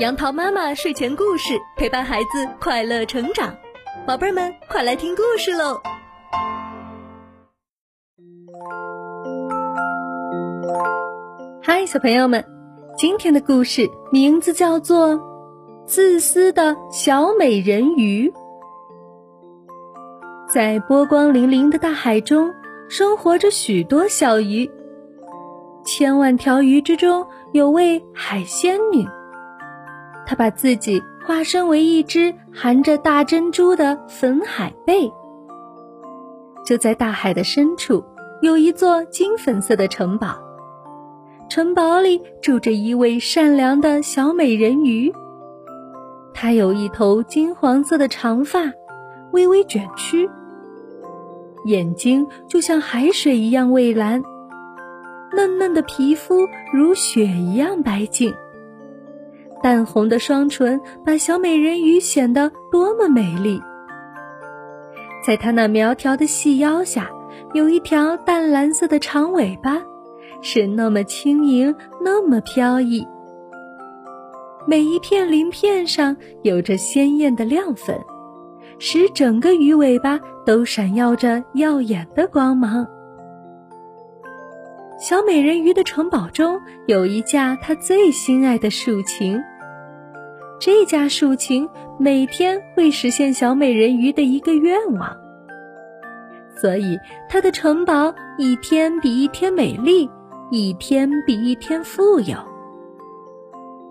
杨桃妈妈睡前故事陪伴孩子快乐成长，宝贝们快来听故事喽！嗨，小朋友们，今天的故事名字叫做《自私的小美人鱼》。在波光粼粼的大海中，生活着许多小鱼，千万条鱼之中有位海仙女。他把自己化身为一只含着大珍珠的粉海贝。就在大海的深处，有一座金粉色的城堡，城堡里住着一位善良的小美人鱼。她有一头金黄色的长发，微微卷曲，眼睛就像海水一样蔚蓝，嫩嫩的皮肤如雪一样白净。淡红的双唇把小美人鱼显得多么美丽！在她那苗条的细腰下，有一条淡蓝色的长尾巴，是那么轻盈，那么飘逸。每一片鳞片上有着鲜艳的亮粉，使整个鱼尾巴都闪耀着耀眼的光芒。小美人鱼的城堡中有一架她最心爱的竖琴。这家竖琴每天会实现小美人鱼的一个愿望，所以她的城堡一天比一天美丽，一天比一天富有。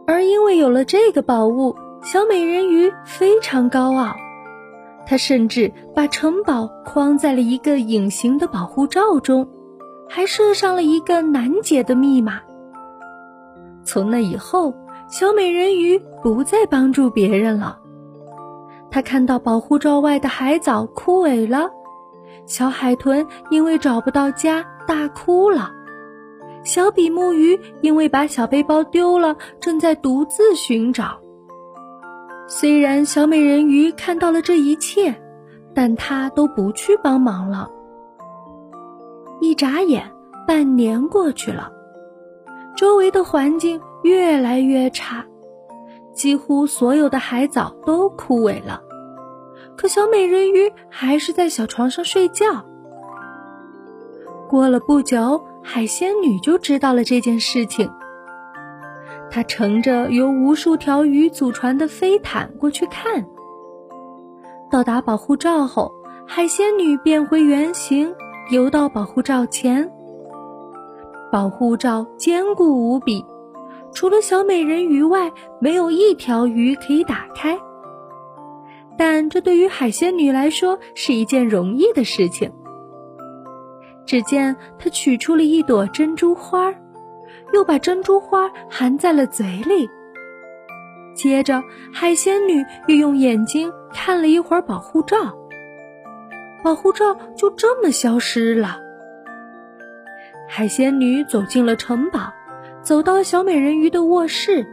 而因为有了这个宝物，小美人鱼非常高傲，她甚至把城堡框在了一个隐形的保护罩中，还设上了一个难解的密码。从那以后。小美人鱼不再帮助别人了。她看到保护罩外的海藻枯萎了，小海豚因为找不到家大哭了，小比目鱼因为把小背包丢了，正在独自寻找。虽然小美人鱼看到了这一切，但她都不去帮忙了。一眨眼，半年过去了，周围的环境。越来越差，几乎所有的海藻都枯萎了，可小美人鱼还是在小床上睡觉。过了不久，海仙女就知道了这件事情。她乘着由无数条鱼组成的飞毯过去看。到达保护罩后，海仙女变回原形，游到保护罩前。保护罩坚固无比。除了小美人鱼外，没有一条鱼可以打开。但这对于海仙女来说是一件容易的事情。只见她取出了一朵珍珠花，又把珍珠花含在了嘴里。接着，海仙女又用眼睛看了一会儿保护罩，保护罩就这么消失了。海仙女走进了城堡。走到小美人鱼的卧室，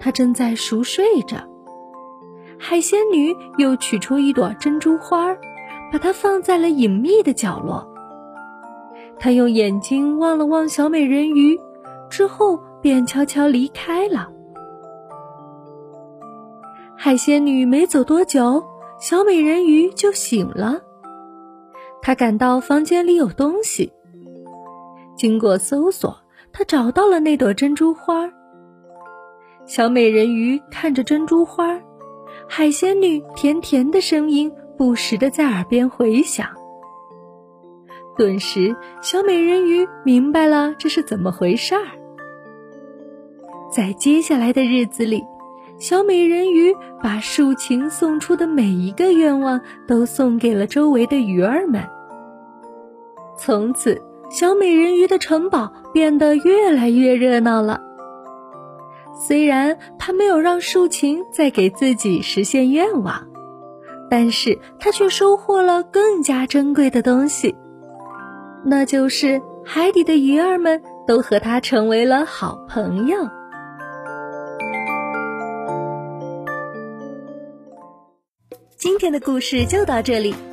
她正在熟睡着。海仙女又取出一朵珍珠花，把它放在了隐秘的角落。她用眼睛望了望小美人鱼，之后便悄悄离开了。海仙女没走多久，小美人鱼就醒了。她感到房间里有东西，经过搜索。他找到了那朵珍珠花。小美人鱼看着珍珠花，海仙女甜甜的声音不时的在耳边回响。顿时，小美人鱼明白了这是怎么回事儿。在接下来的日子里，小美人鱼把竖琴送出的每一个愿望都送给了周围的鱼儿们。从此。小美人鱼的城堡变得越来越热闹了。虽然她没有让竖琴再给自己实现愿望，但是她却收获了更加珍贵的东西，那就是海底的鱼儿们都和她成为了好朋友。今天的故事就到这里。